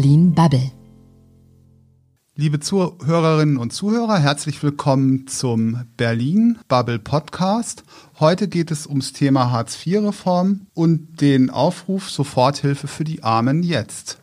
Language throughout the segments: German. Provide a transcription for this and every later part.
Berlin Bubble. Liebe Zuhörerinnen und Zuhörer, herzlich willkommen zum Berlin Bubble Podcast. Heute geht es ums Thema Hartz-IV-Reform und den Aufruf Soforthilfe für die Armen jetzt.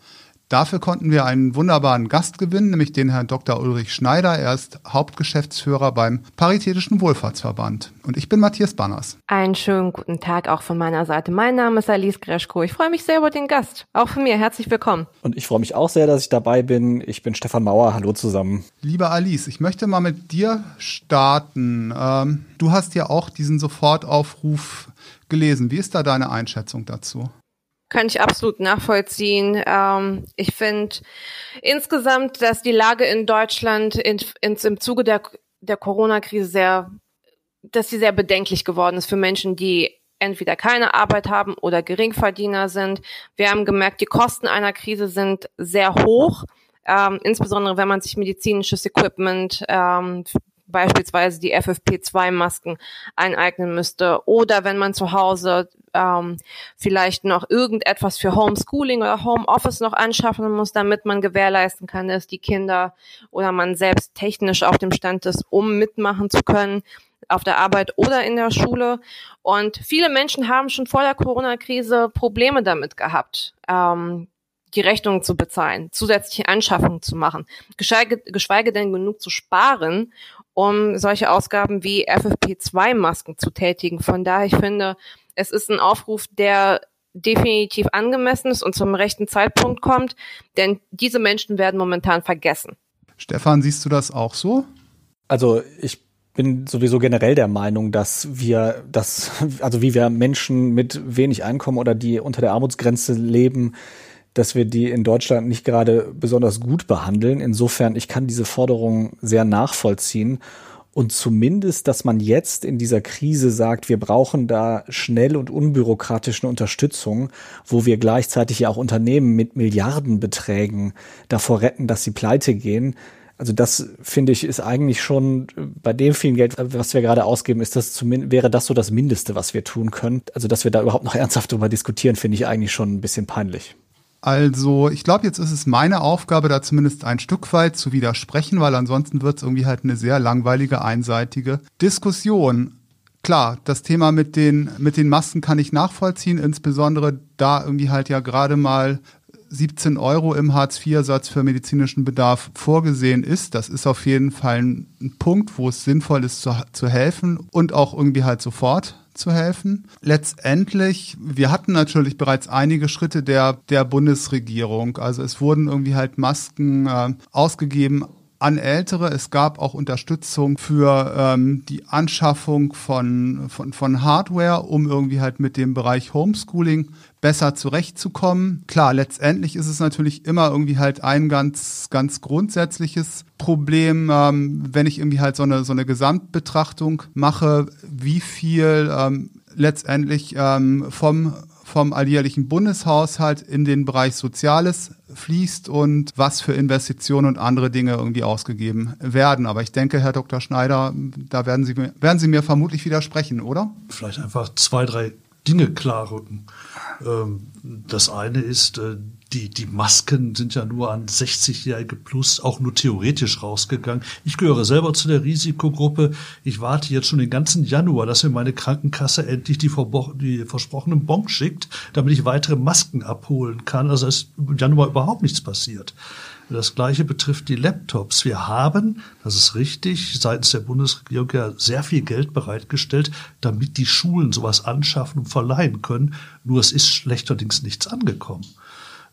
Dafür konnten wir einen wunderbaren Gast gewinnen, nämlich den Herrn Dr. Ulrich Schneider. Er ist Hauptgeschäftsführer beim Paritätischen Wohlfahrtsverband. Und ich bin Matthias Banners. Einen schönen guten Tag auch von meiner Seite. Mein Name ist Alice Greschko. Ich freue mich sehr über den Gast. Auch von mir. Herzlich willkommen. Und ich freue mich auch sehr, dass ich dabei bin. Ich bin Stefan Mauer. Hallo zusammen. Liebe Alice, ich möchte mal mit dir starten. Ähm, du hast ja auch diesen Sofortaufruf gelesen. Wie ist da deine Einschätzung dazu? Kann ich absolut nachvollziehen. Ähm, ich finde insgesamt, dass die Lage in Deutschland in, ins, im Zuge der, der Corona-Krise sehr, dass sie sehr bedenklich geworden ist für Menschen, die entweder keine Arbeit haben oder Geringverdiener sind. Wir haben gemerkt, die Kosten einer Krise sind sehr hoch. Ähm, insbesondere wenn man sich medizinisches Equipment ähm, beispielsweise die FFP2-Masken eineignen müsste oder wenn man zu Hause ähm, vielleicht noch irgendetwas für Homeschooling oder Homeoffice noch anschaffen muss, damit man gewährleisten kann, dass die Kinder oder man selbst technisch auf dem Stand ist, um mitmachen zu können auf der Arbeit oder in der Schule. Und viele Menschen haben schon vor der Corona-Krise Probleme damit gehabt. Ähm, die Rechnungen zu bezahlen, zusätzliche Anschaffungen zu machen, geschweige, geschweige denn genug zu sparen, um solche Ausgaben wie FFP2-Masken zu tätigen. Von daher, ich finde, es ist ein Aufruf, der definitiv angemessen ist und zum rechten Zeitpunkt kommt, denn diese Menschen werden momentan vergessen. Stefan, siehst du das auch so? Also ich bin sowieso generell der Meinung, dass wir das, also wie wir Menschen mit wenig Einkommen oder die unter der Armutsgrenze leben, dass wir die in Deutschland nicht gerade besonders gut behandeln. Insofern, ich kann diese Forderung sehr nachvollziehen. Und zumindest, dass man jetzt in dieser Krise sagt, wir brauchen da schnell und unbürokratische Unterstützung, wo wir gleichzeitig ja auch Unternehmen mit Milliardenbeträgen davor retten, dass sie pleite gehen. Also das finde ich ist eigentlich schon bei dem vielen Geld, was wir gerade ausgeben, ist das zumindest wäre das so das Mindeste, was wir tun können. Also dass wir da überhaupt noch ernsthaft drüber diskutieren, finde ich eigentlich schon ein bisschen peinlich. Also, ich glaube, jetzt ist es meine Aufgabe, da zumindest ein Stück weit zu widersprechen, weil ansonsten wird es irgendwie halt eine sehr langweilige, einseitige Diskussion. Klar, das Thema mit den, mit den Masken kann ich nachvollziehen, insbesondere da irgendwie halt ja gerade mal 17 Euro im Hartz-IV-Satz für medizinischen Bedarf vorgesehen ist. Das ist auf jeden Fall ein Punkt, wo es sinnvoll ist zu, zu helfen und auch irgendwie halt sofort zu helfen. Letztendlich, wir hatten natürlich bereits einige Schritte der, der Bundesregierung. Also es wurden irgendwie halt Masken äh, ausgegeben an Ältere. Es gab auch Unterstützung für ähm, die Anschaffung von, von, von Hardware, um irgendwie halt mit dem Bereich Homeschooling besser zurechtzukommen. Klar, letztendlich ist es natürlich immer irgendwie halt ein ganz, ganz grundsätzliches Problem, ähm, wenn ich irgendwie halt so eine, so eine Gesamtbetrachtung mache, wie viel ähm, letztendlich ähm, vom vom alljährlichen Bundeshaushalt in den Bereich Soziales fließt und was für Investitionen und andere Dinge irgendwie ausgegeben werden. Aber ich denke, Herr Dr. Schneider, da werden Sie, werden Sie mir vermutlich widersprechen, oder? Vielleicht einfach zwei, drei Dinge klarrücken. Ähm, das eine ist, äh, die, die Masken sind ja nur an 60-Jährige plus auch nur theoretisch rausgegangen. Ich gehöre selber zu der Risikogruppe. Ich warte jetzt schon den ganzen Januar, dass mir meine Krankenkasse endlich die, die versprochenen Bon schickt, damit ich weitere Masken abholen kann. Also ist im Januar überhaupt nichts passiert. Das Gleiche betrifft die Laptops. Wir haben, das ist richtig, seitens der Bundesregierung ja sehr viel Geld bereitgestellt, damit die Schulen sowas anschaffen und verleihen können. Nur es ist schlechterdings nichts angekommen.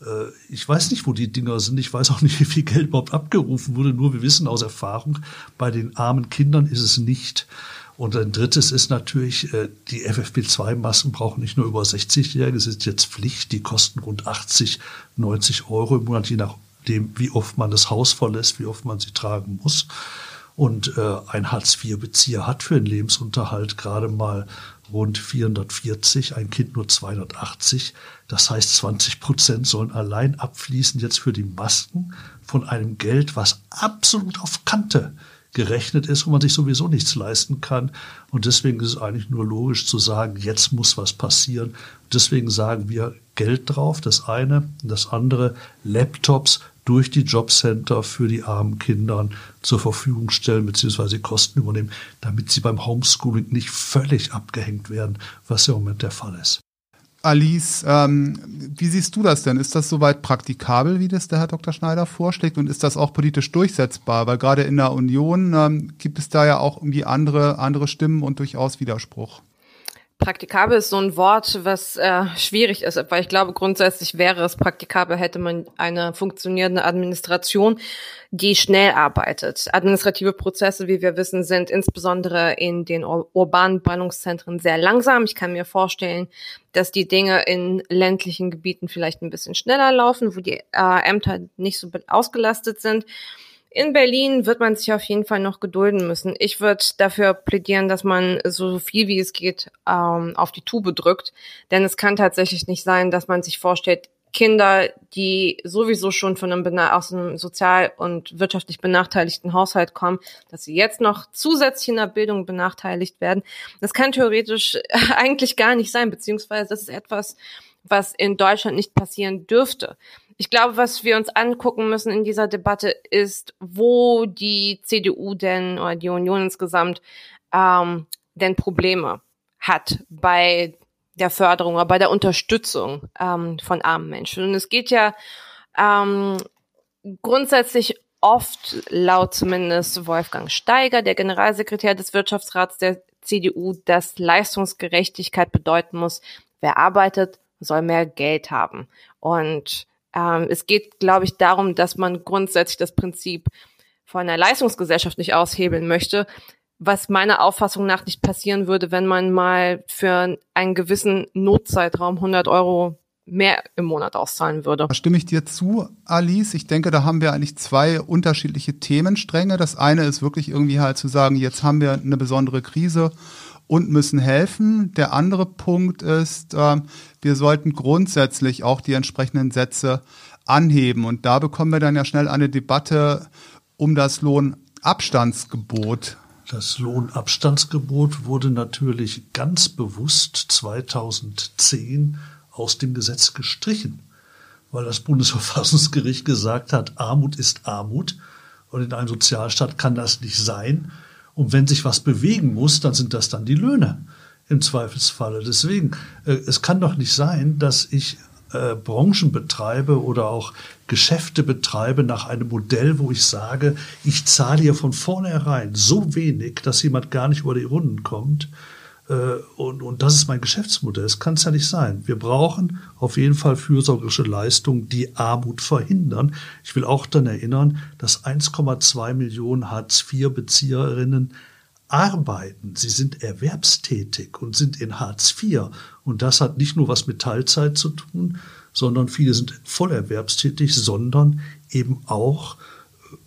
Äh, ich weiß nicht, wo die Dinger sind. Ich weiß auch nicht, wie viel Geld überhaupt abgerufen wurde. Nur wir wissen aus Erfahrung, bei den armen Kindern ist es nicht. Und ein drittes ist natürlich, äh, die FFP2-Masken brauchen nicht nur über 60-Jährige, es ist jetzt Pflicht, die kosten rund 80, 90 Euro im Monat, je nach dem, wie oft man das Haus verlässt, wie oft man sie tragen muss. Und äh, ein Hartz-IV-Bezieher hat für den Lebensunterhalt gerade mal rund 440, ein Kind nur 280. Das heißt, 20 Prozent sollen allein abfließen jetzt für die Masken von einem Geld, was absolut auf Kante gerechnet ist, wo man sich sowieso nichts leisten kann. Und deswegen ist es eigentlich nur logisch zu sagen, jetzt muss was passieren. Deswegen sagen wir Geld drauf, das eine. Das andere, Laptops durch die Jobcenter für die armen Kinder zur Verfügung stellen bzw. Kosten übernehmen, damit sie beim Homeschooling nicht völlig abgehängt werden, was ja im Moment der Fall ist. Alice, ähm, wie siehst du das denn? Ist das soweit praktikabel, wie das der Herr Dr. Schneider vorschlägt? Und ist das auch politisch durchsetzbar? Weil gerade in der Union ähm, gibt es da ja auch irgendwie andere, andere Stimmen und durchaus Widerspruch. Praktikabel ist so ein Wort, was äh, schwierig ist, weil ich glaube, grundsätzlich wäre es praktikabel, hätte man eine funktionierende Administration, die schnell arbeitet. Administrative Prozesse, wie wir wissen, sind insbesondere in den ur urbanen Ballungszentren sehr langsam. Ich kann mir vorstellen, dass die Dinge in ländlichen Gebieten vielleicht ein bisschen schneller laufen, wo die äh, Ämter nicht so ausgelastet sind. In Berlin wird man sich auf jeden Fall noch gedulden müssen. Ich würde dafür plädieren, dass man so viel wie es geht ähm, auf die Tube drückt. Denn es kann tatsächlich nicht sein, dass man sich vorstellt, Kinder, die sowieso schon von einem, aus einem sozial und wirtschaftlich benachteiligten Haushalt kommen, dass sie jetzt noch zusätzlich in der Bildung benachteiligt werden. Das kann theoretisch eigentlich gar nicht sein, beziehungsweise das ist etwas, was in Deutschland nicht passieren dürfte. Ich glaube, was wir uns angucken müssen in dieser Debatte ist, wo die CDU denn oder die Union insgesamt ähm, denn Probleme hat bei der Förderung oder bei der Unterstützung ähm, von armen Menschen. Und es geht ja ähm, grundsätzlich oft, laut zumindest Wolfgang Steiger, der Generalsekretär des Wirtschaftsrats der CDU, dass Leistungsgerechtigkeit bedeuten muss, wer arbeitet, soll mehr Geld haben. Und ähm, es geht, glaube ich, darum, dass man grundsätzlich das Prinzip von einer Leistungsgesellschaft nicht aushebeln möchte, was meiner Auffassung nach nicht passieren würde, wenn man mal für einen gewissen Notzeitraum 100 Euro mehr im Monat auszahlen würde. Da stimme ich dir zu, Alice. Ich denke, da haben wir eigentlich zwei unterschiedliche Themenstränge. Das eine ist wirklich irgendwie halt zu sagen, jetzt haben wir eine besondere Krise und müssen helfen. Der andere Punkt ist, äh, wir sollten grundsätzlich auch die entsprechenden Sätze anheben. Und da bekommen wir dann ja schnell eine Debatte um das Lohnabstandsgebot. Das Lohnabstandsgebot wurde natürlich ganz bewusst 2010 aus dem Gesetz gestrichen, weil das Bundesverfassungsgericht gesagt hat, Armut ist Armut und in einem Sozialstaat kann das nicht sein. Und wenn sich was bewegen muss, dann sind das dann die Löhne im Zweifelsfalle. Deswegen, äh, es kann doch nicht sein, dass ich äh, Branchen betreibe oder auch Geschäfte betreibe nach einem Modell, wo ich sage, ich zahle hier von vornherein so wenig, dass jemand gar nicht über die Runden kommt und, und das ist mein Geschäftsmodell. Das kann es ja nicht sein. Wir brauchen auf jeden Fall fürsorgerische Leistungen, die Armut verhindern. Ich will auch dann erinnern, dass 1,2 Millionen Hartz-IV-Bezieherinnen arbeiten. Sie sind erwerbstätig und sind in Hartz IV. Und das hat nicht nur was mit Teilzeit zu tun, sondern viele sind voll erwerbstätig, sondern eben auch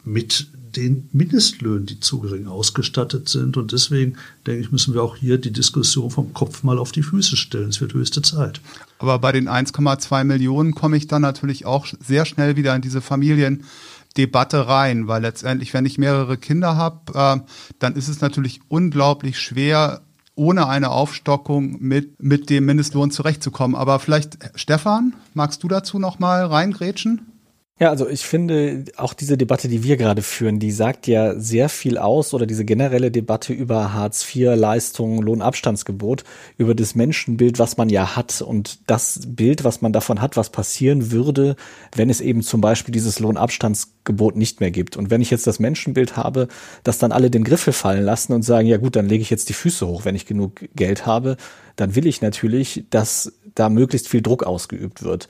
mit den Mindestlöhnen, die zu gering ausgestattet sind. Und deswegen, denke ich, müssen wir auch hier die Diskussion vom Kopf mal auf die Füße stellen. Es wird höchste Zeit. Aber bei den 1,2 Millionen komme ich dann natürlich auch sehr schnell wieder in diese Familiendebatte rein, weil letztendlich, wenn ich mehrere Kinder habe, äh, dann ist es natürlich unglaublich schwer, ohne eine Aufstockung mit, mit dem Mindestlohn zurechtzukommen. Aber vielleicht, Stefan, magst du dazu noch mal reingrätschen? Ja, also ich finde auch diese Debatte, die wir gerade führen, die sagt ja sehr viel aus oder diese generelle Debatte über Hartz IV, Leistungen, Lohnabstandsgebot, über das Menschenbild, was man ja hat und das Bild, was man davon hat, was passieren würde, wenn es eben zum Beispiel dieses Lohnabstandsgebot nicht mehr gibt. Und wenn ich jetzt das Menschenbild habe, dass dann alle den Griffel fallen lassen und sagen, ja gut, dann lege ich jetzt die Füße hoch, wenn ich genug Geld habe, dann will ich natürlich, dass da möglichst viel Druck ausgeübt wird.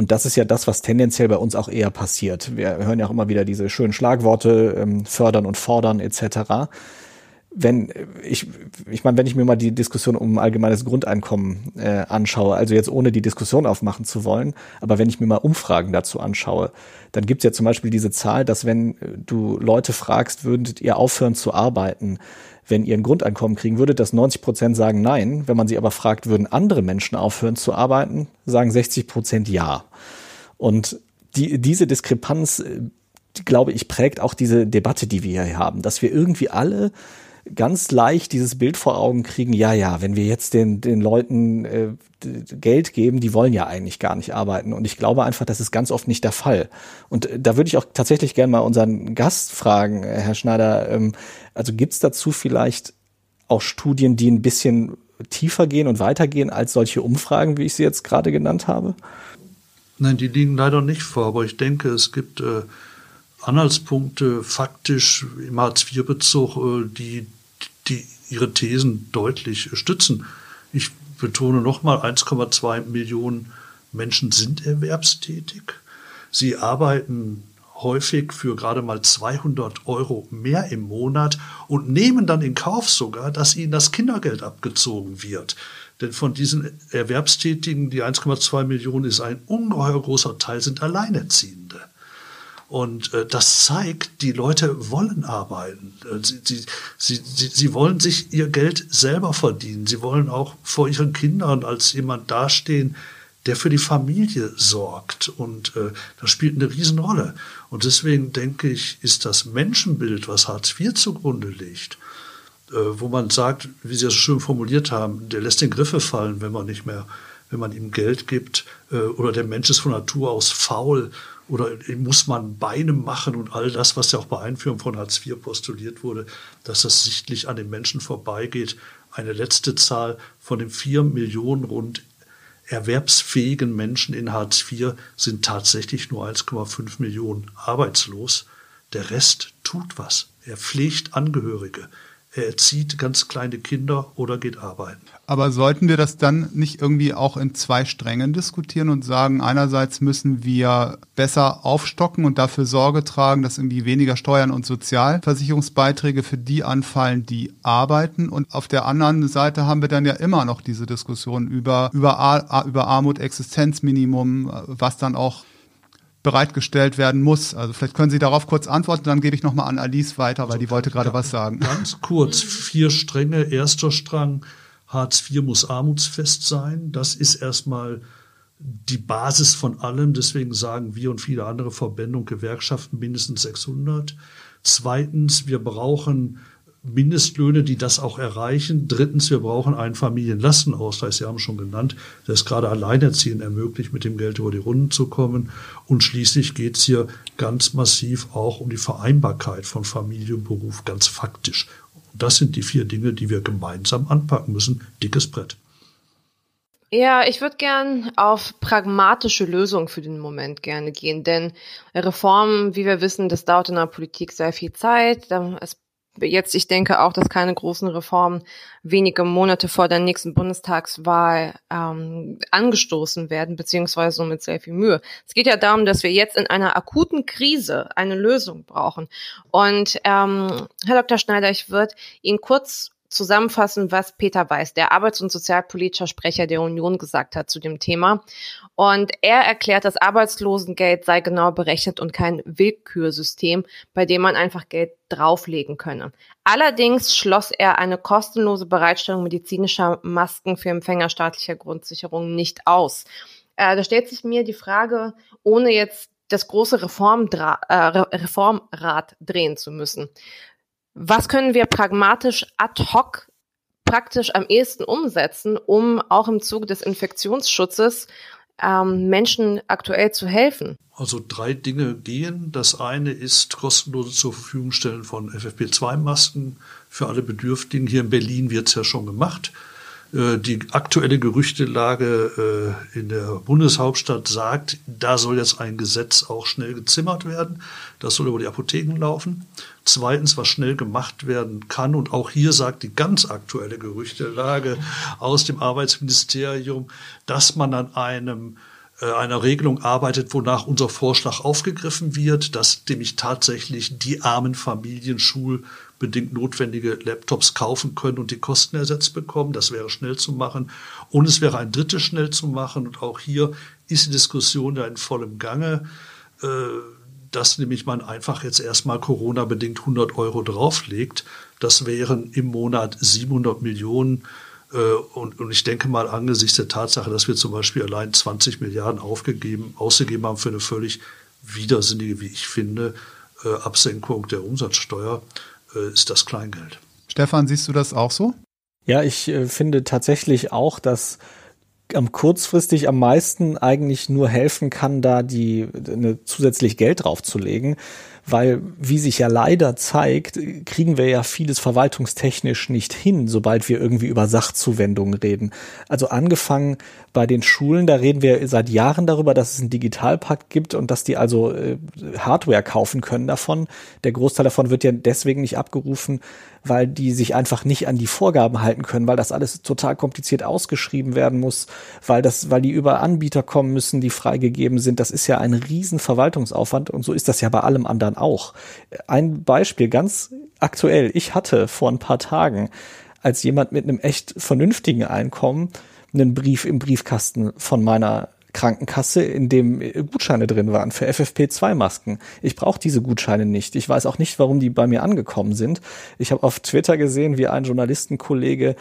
Und das ist ja das, was tendenziell bei uns auch eher passiert. Wir hören ja auch immer wieder diese schönen Schlagworte, ähm, fördern und fordern etc. Wenn ich, ich meine, wenn ich mir mal die Diskussion um allgemeines Grundeinkommen äh, anschaue, also jetzt ohne die Diskussion aufmachen zu wollen, aber wenn ich mir mal Umfragen dazu anschaue, dann gibt es ja zum Beispiel diese Zahl, dass wenn du Leute fragst, würdet ihr aufhören zu arbeiten, wenn ihr ein Grundeinkommen kriegen würdet, dass 90 Prozent sagen nein. Wenn man sie aber fragt, würden andere Menschen aufhören zu arbeiten, sagen 60 Prozent ja. Und die, diese Diskrepanz, die, glaube ich, prägt auch diese Debatte, die wir hier haben, dass wir irgendwie alle ganz leicht dieses Bild vor Augen kriegen, ja, ja, wenn wir jetzt den, den Leuten äh, Geld geben, die wollen ja eigentlich gar nicht arbeiten. Und ich glaube einfach, das ist ganz oft nicht der Fall. Und äh, da würde ich auch tatsächlich gerne mal unseren Gast fragen, äh, Herr Schneider, ähm, also gibt's dazu vielleicht auch Studien, die ein bisschen tiefer gehen und weitergehen als solche Umfragen, wie ich sie jetzt gerade genannt habe? Nein, die liegen leider nicht vor, aber ich denke, es gibt äh, Anhaltspunkte faktisch im Hartz-IV-Bezug, äh, die, die ihre Thesen deutlich stützen. Ich betone nochmal, 1,2 Millionen Menschen sind erwerbstätig. Sie arbeiten häufig für gerade mal 200 Euro mehr im Monat und nehmen dann in Kauf sogar, dass ihnen das Kindergeld abgezogen wird. Denn von diesen Erwerbstätigen, die 1,2 Millionen ist ein ungeheuer großer Teil, sind Alleinerziehende. Und äh, das zeigt, die Leute wollen arbeiten. Äh, sie, sie, sie, sie, sie wollen sich ihr Geld selber verdienen. Sie wollen auch vor ihren Kindern als jemand dastehen, der für die Familie sorgt. Und äh, das spielt eine Riesenrolle. Und deswegen denke ich, ist das Menschenbild, was Hartz IV zugrunde liegt, äh, wo man sagt, wie Sie es schön formuliert haben, der lässt den Griffe fallen, wenn man nicht mehr, wenn man ihm Geld gibt, äh, oder der Mensch ist von Natur aus faul oder muss man Beine machen und all das, was ja auch bei Einführung von Hartz IV postuliert wurde, dass das sichtlich an den Menschen vorbeigeht. Eine letzte Zahl von den vier Millionen rund erwerbsfähigen Menschen in Hartz IV sind tatsächlich nur 1,5 Millionen arbeitslos. Der Rest tut was. Er pflegt Angehörige. Er erzieht ganz kleine Kinder oder geht arbeiten. Aber sollten wir das dann nicht irgendwie auch in zwei Strängen diskutieren und sagen, einerseits müssen wir besser aufstocken und dafür Sorge tragen, dass irgendwie weniger Steuern und Sozialversicherungsbeiträge für die anfallen, die arbeiten. Und auf der anderen Seite haben wir dann ja immer noch diese Diskussion über, über, über Armut, Existenzminimum, was dann auch bereitgestellt werden muss. Also vielleicht können Sie darauf kurz antworten, dann gebe ich nochmal an Alice weiter, weil also, die wollte gerade was sagen. Ganz kurz, vier Stränge. Erster Strang, Hartz IV muss armutsfest sein. Das ist erstmal die Basis von allem. Deswegen sagen wir und viele andere Verbände und Gewerkschaften mindestens 600. Zweitens, wir brauchen Mindestlöhne, die das auch erreichen. Drittens, wir brauchen einen Familienlastenausgleich, Sie haben schon genannt, der es gerade Alleinerziehenden ermöglicht, mit dem Geld über die Runden zu kommen. Und schließlich geht es hier ganz massiv auch um die Vereinbarkeit von Familie und Beruf, ganz faktisch. Und das sind die vier Dinge, die wir gemeinsam anpacken müssen. Dickes Brett. Ja, ich würde gern auf pragmatische Lösungen für den Moment gerne gehen, denn Reformen, wie wir wissen, das dauert in der Politik sehr viel Zeit. Es jetzt, ich denke auch, dass keine großen Reformen wenige Monate vor der nächsten Bundestagswahl ähm, angestoßen werden, beziehungsweise mit sehr viel Mühe. Es geht ja darum, dass wir jetzt in einer akuten Krise eine Lösung brauchen. Und ähm, Herr Dr. Schneider, ich würde Ihnen kurz zusammenfassen, was Peter Weiß, der Arbeits- und Sozialpolitischer Sprecher der Union, gesagt hat zu dem Thema. Und er erklärt, das Arbeitslosengeld sei genau berechnet und kein Willkürsystem, bei dem man einfach Geld drauflegen könne. Allerdings schloss er eine kostenlose Bereitstellung medizinischer Masken für Empfänger staatlicher Grundsicherung nicht aus. Äh, da stellt sich mir die Frage, ohne jetzt das große Reformdra äh, Reformrad drehen zu müssen. Was können wir pragmatisch ad hoc praktisch am ehesten umsetzen, um auch im Zuge des Infektionsschutzes ähm, Menschen aktuell zu helfen? Also drei Dinge gehen. Das eine ist kostenlose zur Verfügung stellen von FFP2-Masken für alle Bedürftigen. Hier in Berlin wird es ja schon gemacht. Äh, die aktuelle Gerüchtelage äh, in der Bundeshauptstadt sagt, da soll jetzt ein Gesetz auch schnell gezimmert werden. Das soll über die Apotheken laufen. Zweitens, was schnell gemacht werden kann. Und auch hier sagt die ganz aktuelle Gerüchtelage aus dem Arbeitsministerium, dass man an einem äh, einer Regelung arbeitet, wonach unser Vorschlag aufgegriffen wird, dass nämlich tatsächlich die armen Familien schulbedingt notwendige Laptops kaufen können und die Kosten ersetzt bekommen. Das wäre schnell zu machen. Und es wäre ein drittes schnell zu machen. Und auch hier ist die Diskussion ja in vollem Gange, äh, dass nämlich man einfach jetzt erstmal Corona-bedingt 100 Euro drauflegt. Das wären im Monat 700 Millionen äh, und, und ich denke mal angesichts der Tatsache, dass wir zum Beispiel allein 20 Milliarden aufgegeben, ausgegeben haben für eine völlig widersinnige, wie ich finde, äh, Absenkung der Umsatzsteuer, ist das Kleingeld. Stefan, siehst du das auch so? Ja, ich äh, finde tatsächlich auch, dass am kurzfristig am meisten eigentlich nur helfen kann, da die eine zusätzlich Geld draufzulegen, weil wie sich ja leider zeigt, kriegen wir ja vieles verwaltungstechnisch nicht hin, sobald wir irgendwie über Sachzuwendungen reden. Also angefangen bei den Schulen, da reden wir seit Jahren darüber, dass es einen Digitalpakt gibt und dass die also äh, Hardware kaufen können davon. Der Großteil davon wird ja deswegen nicht abgerufen, weil die sich einfach nicht an die Vorgaben halten können, weil das alles total kompliziert ausgeschrieben werden muss, weil das, weil die über Anbieter kommen müssen, die freigegeben sind. Das ist ja ein riesen Verwaltungsaufwand und so ist das ja bei allem anderen auch. Ein Beispiel ganz aktuell. Ich hatte vor ein paar Tagen als jemand mit einem echt vernünftigen Einkommen einen Brief im Briefkasten von meiner Krankenkasse, in dem Gutscheine drin waren für FFP2-Masken. Ich brauche diese Gutscheine nicht. Ich weiß auch nicht, warum die bei mir angekommen sind. Ich habe auf Twitter gesehen, wie ein Journalistenkollege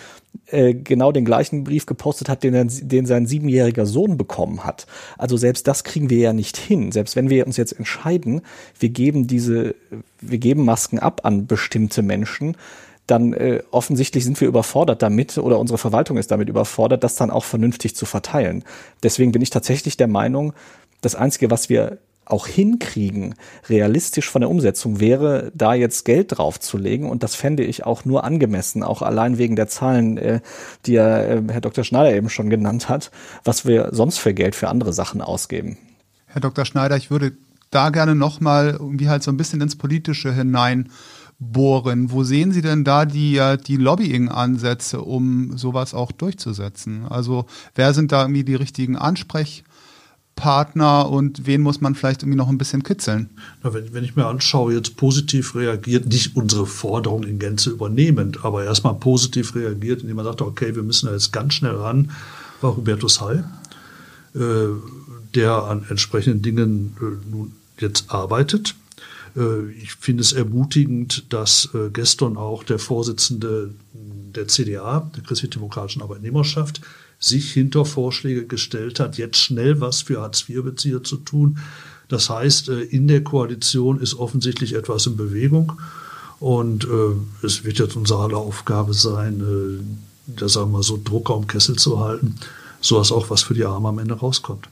äh, genau den gleichen Brief gepostet hat, den, den sein siebenjähriger Sohn bekommen hat. Also selbst das kriegen wir ja nicht hin. Selbst wenn wir uns jetzt entscheiden, wir geben diese, wir geben Masken ab an bestimmte Menschen, dann äh, offensichtlich sind wir überfordert damit oder unsere Verwaltung ist damit überfordert, das dann auch vernünftig zu verteilen. Deswegen bin ich tatsächlich der Meinung, das Einzige, was wir auch hinkriegen, realistisch von der Umsetzung wäre, da jetzt Geld draufzulegen. Und das fände ich auch nur angemessen, auch allein wegen der Zahlen, äh, die ja äh, Herr Dr. Schneider eben schon genannt hat, was wir sonst für Geld für andere Sachen ausgeben. Herr Dr. Schneider, ich würde da gerne nochmal irgendwie halt so ein bisschen ins Politische hinein bohren. Wo sehen Sie denn da die, die Lobbying-Ansätze, um sowas auch durchzusetzen? Also wer sind da irgendwie die richtigen Ansprechpartner und wen muss man vielleicht irgendwie noch ein bisschen kitzeln? Na, wenn, wenn ich mir anschaue, jetzt positiv reagiert, nicht unsere Forderung in Gänze übernehmend, aber erstmal positiv reagiert, indem man sagt, okay, wir müssen da jetzt ganz schnell ran, war Hubertus Heil, äh, der an entsprechenden Dingen äh, nun jetzt arbeitet ich finde es ermutigend, dass äh, gestern auch der Vorsitzende der CDA, der Christlich-Demokratischen Arbeitnehmerschaft, sich hinter Vorschläge gestellt hat, jetzt schnell was für Hartz-IV-Bezieher zu tun. Das heißt, äh, in der Koalition ist offensichtlich etwas in Bewegung. Und äh, es wird jetzt unsere aller Aufgabe sein, äh, da sagen wir so Drucker am Kessel zu halten, so dass auch was für die Arme am Ende rauskommt.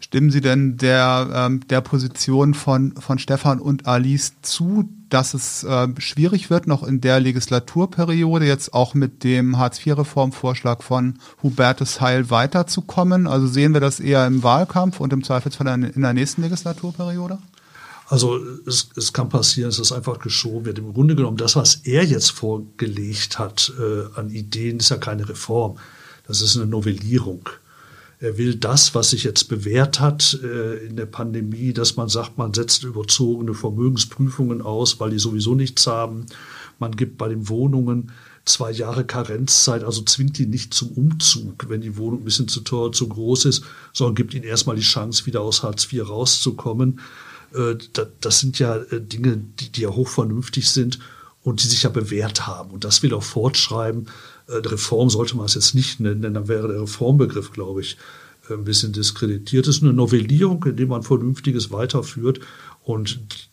Stimmen Sie denn der, ähm, der Position von, von Stefan und Alice zu, dass es äh, schwierig wird, noch in der Legislaturperiode jetzt auch mit dem Hartz-IV-Reformvorschlag von Hubertus Heil weiterzukommen? Also sehen wir das eher im Wahlkampf und im Zweifelsfall in der nächsten Legislaturperiode? Also es, es kann passieren, dass es einfach geschoben wird. Im Grunde genommen, das, was er jetzt vorgelegt hat äh, an Ideen, ist ja keine Reform. Das ist eine Novellierung. Er will das, was sich jetzt bewährt hat äh, in der Pandemie, dass man sagt, man setzt überzogene Vermögensprüfungen aus, weil die sowieso nichts haben. Man gibt bei den Wohnungen zwei Jahre Karenzzeit, also zwingt ihn nicht zum Umzug, wenn die Wohnung ein bisschen zu teuer, zu groß ist, sondern gibt ihnen erstmal die Chance, wieder aus Hartz IV rauszukommen. Äh, das sind ja äh, Dinge, die, die ja hochvernünftig sind und die sich ja bewährt haben. Und das will er fortschreiben. Äh, Reform sollte man es jetzt nicht nennen, denn dann wäre der Reformbegriff, glaube ich, äh, ein bisschen diskreditiert. Es ist eine Novellierung, indem man Vernünftiges weiterführt und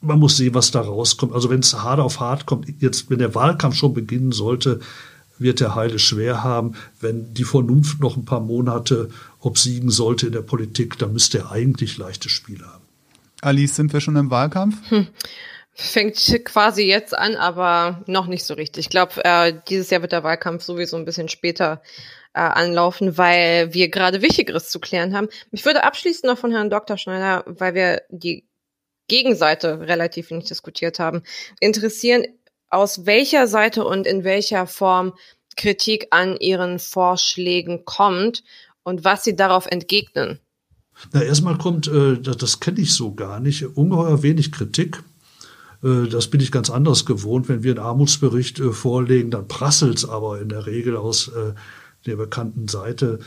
man muss sehen, was da rauskommt. Also wenn es hart auf hart kommt, jetzt, wenn der Wahlkampf schon beginnen sollte, wird der Heile schwer haben. Wenn die Vernunft noch ein paar Monate obsiegen sollte in der Politik, dann müsste er eigentlich leichtes Spiel haben. Alice, sind wir schon im Wahlkampf? Hm fängt quasi jetzt an, aber noch nicht so richtig. Ich glaube, äh, dieses Jahr wird der Wahlkampf sowieso ein bisschen später äh, anlaufen, weil wir gerade Wichtigeres zu klären haben. Mich würde abschließend noch von Herrn Dr. Schneider, weil wir die Gegenseite relativ wenig diskutiert haben, interessieren, aus welcher Seite und in welcher Form Kritik an Ihren Vorschlägen kommt und was Sie darauf entgegnen. Na, erstmal kommt, äh, das, das kenne ich so gar nicht, ungeheuer wenig Kritik das bin ich ganz anders gewohnt. Wenn wir einen Armutsbericht äh, vorlegen, dann prasselt's aber in der Regel aus äh, der bekannten Seite.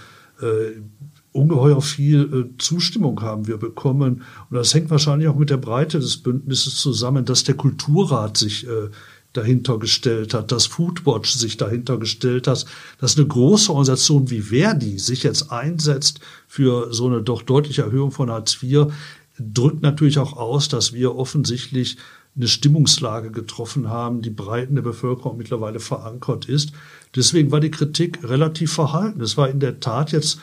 Ungeheuer viel Zustimmung haben wir bekommen. Und das hängt wahrscheinlich auch mit der Breite des Bündnisses zusammen, dass der Kulturrat sich dahinter gestellt hat, dass Foodwatch sich dahinter gestellt hat, dass eine große Organisation wie Verdi sich jetzt einsetzt für so eine doch deutliche Erhöhung von Hartz IV, drückt natürlich auch aus, dass wir offensichtlich eine Stimmungslage getroffen haben, die breit der Bevölkerung mittlerweile verankert ist. Deswegen war die Kritik relativ verhalten. Es war in der Tat jetzt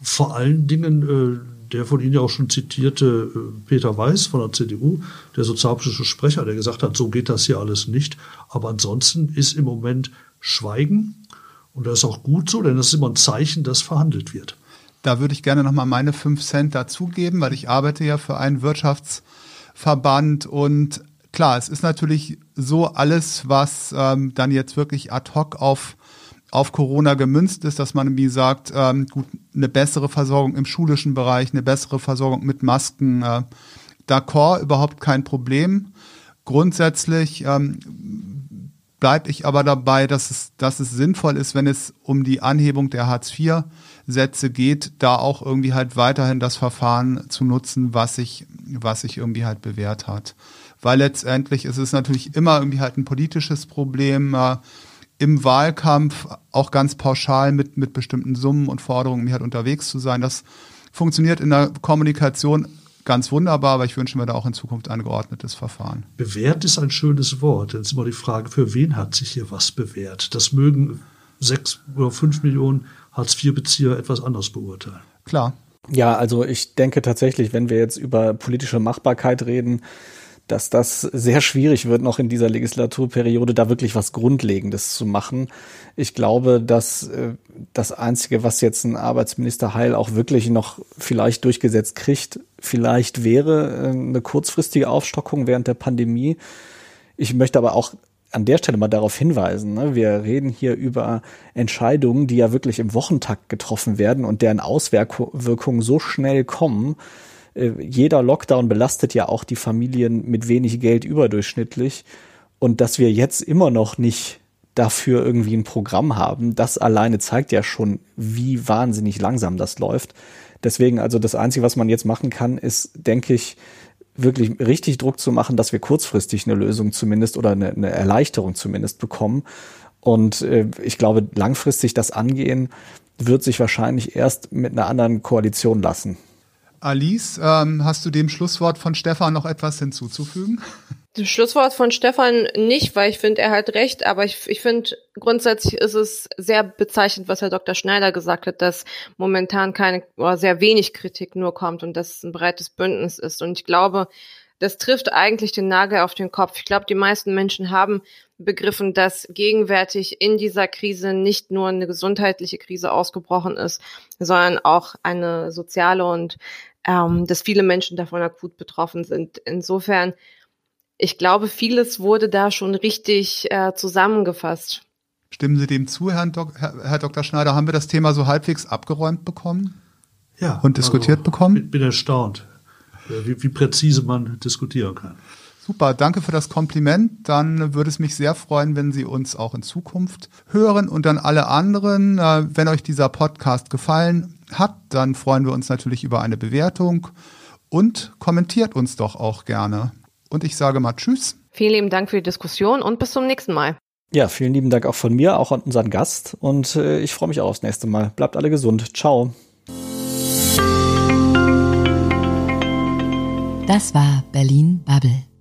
vor allen Dingen äh, der von Ihnen ja auch schon zitierte äh, Peter Weiß von der CDU, der sozialpolitische Sprecher, der gesagt hat, so geht das hier alles nicht. Aber ansonsten ist im Moment Schweigen. Und das ist auch gut so, denn das ist immer ein Zeichen, dass verhandelt wird. Da würde ich gerne nochmal meine fünf Cent dazugeben, weil ich arbeite ja für einen Wirtschaftsverband und klar, es ist natürlich so alles, was ähm, dann jetzt wirklich ad hoc auf auf Corona gemünzt ist, dass man, wie sagt, ähm, gut, eine bessere Versorgung im schulischen Bereich, eine bessere Versorgung mit Masken, äh, d'accord, überhaupt kein Problem. Grundsätzlich ähm, bleibe ich aber dabei, dass es, dass es sinnvoll ist, wenn es um die Anhebung der Hartz-IV-Sätze geht, da auch irgendwie halt weiterhin das Verfahren zu nutzen, was sich, was sich irgendwie halt bewährt hat. Weil letztendlich ist es natürlich immer irgendwie halt ein politisches Problem. Äh, im Wahlkampf auch ganz pauschal mit, mit bestimmten Summen und Forderungen halt unterwegs zu sein. Das funktioniert in der Kommunikation ganz wunderbar, aber ich wünsche mir da auch in Zukunft ein geordnetes Verfahren. Bewährt ist ein schönes Wort. Jetzt ist immer die Frage, für wen hat sich hier was bewährt? Das mögen sechs oder fünf Millionen Hartz-IV-Bezieher etwas anders beurteilen. Klar. Ja, also ich denke tatsächlich, wenn wir jetzt über politische Machbarkeit reden, dass das sehr schwierig wird, noch in dieser Legislaturperiode da wirklich was Grundlegendes zu machen. Ich glaube, dass äh, das Einzige, was jetzt ein Arbeitsminister Heil auch wirklich noch vielleicht durchgesetzt kriegt, vielleicht wäre äh, eine kurzfristige Aufstockung während der Pandemie. Ich möchte aber auch an der Stelle mal darauf hinweisen, ne? wir reden hier über Entscheidungen, die ja wirklich im Wochentakt getroffen werden und deren Auswirkungen so schnell kommen, jeder Lockdown belastet ja auch die Familien mit wenig Geld überdurchschnittlich. Und dass wir jetzt immer noch nicht dafür irgendwie ein Programm haben, das alleine zeigt ja schon, wie wahnsinnig langsam das läuft. Deswegen, also das Einzige, was man jetzt machen kann, ist, denke ich, wirklich richtig Druck zu machen, dass wir kurzfristig eine Lösung zumindest oder eine, eine Erleichterung zumindest bekommen. Und äh, ich glaube, langfristig das angehen wird sich wahrscheinlich erst mit einer anderen Koalition lassen. Alice, ähm, hast du dem Schlusswort von Stefan noch etwas hinzuzufügen? Das Schlusswort von Stefan nicht, weil ich finde, er hat recht, aber ich, ich finde, grundsätzlich ist es sehr bezeichnend, was Herr Dr. Schneider gesagt hat, dass momentan keine oder sehr wenig Kritik nur kommt und dass es ein breites Bündnis ist. Und ich glaube, das trifft eigentlich den Nagel auf den Kopf. Ich glaube, die meisten Menschen haben begriffen, dass gegenwärtig in dieser Krise nicht nur eine gesundheitliche Krise ausgebrochen ist, sondern auch eine soziale und ähm, dass viele Menschen davon akut betroffen sind. Insofern, ich glaube, vieles wurde da schon richtig äh, zusammengefasst. Stimmen Sie dem zu, Herr, Dok Herr, Herr Dr. Schneider? Haben wir das Thema so halbwegs abgeräumt bekommen? Ja. Und diskutiert also, bekommen? Ich bin erstaunt, äh, wie, wie präzise man diskutieren kann. Super, danke für das Kompliment. Dann würde es mich sehr freuen, wenn Sie uns auch in Zukunft hören. Und dann alle anderen, äh, wenn euch dieser Podcast gefallen hat, dann freuen wir uns natürlich über eine Bewertung und kommentiert uns doch auch gerne. Und ich sage mal Tschüss. Vielen lieben Dank für die Diskussion und bis zum nächsten Mal. Ja, vielen lieben Dank auch von mir, auch an unseren Gast. Und äh, ich freue mich auch aufs nächste Mal. Bleibt alle gesund. Ciao. Das war Berlin Bubble.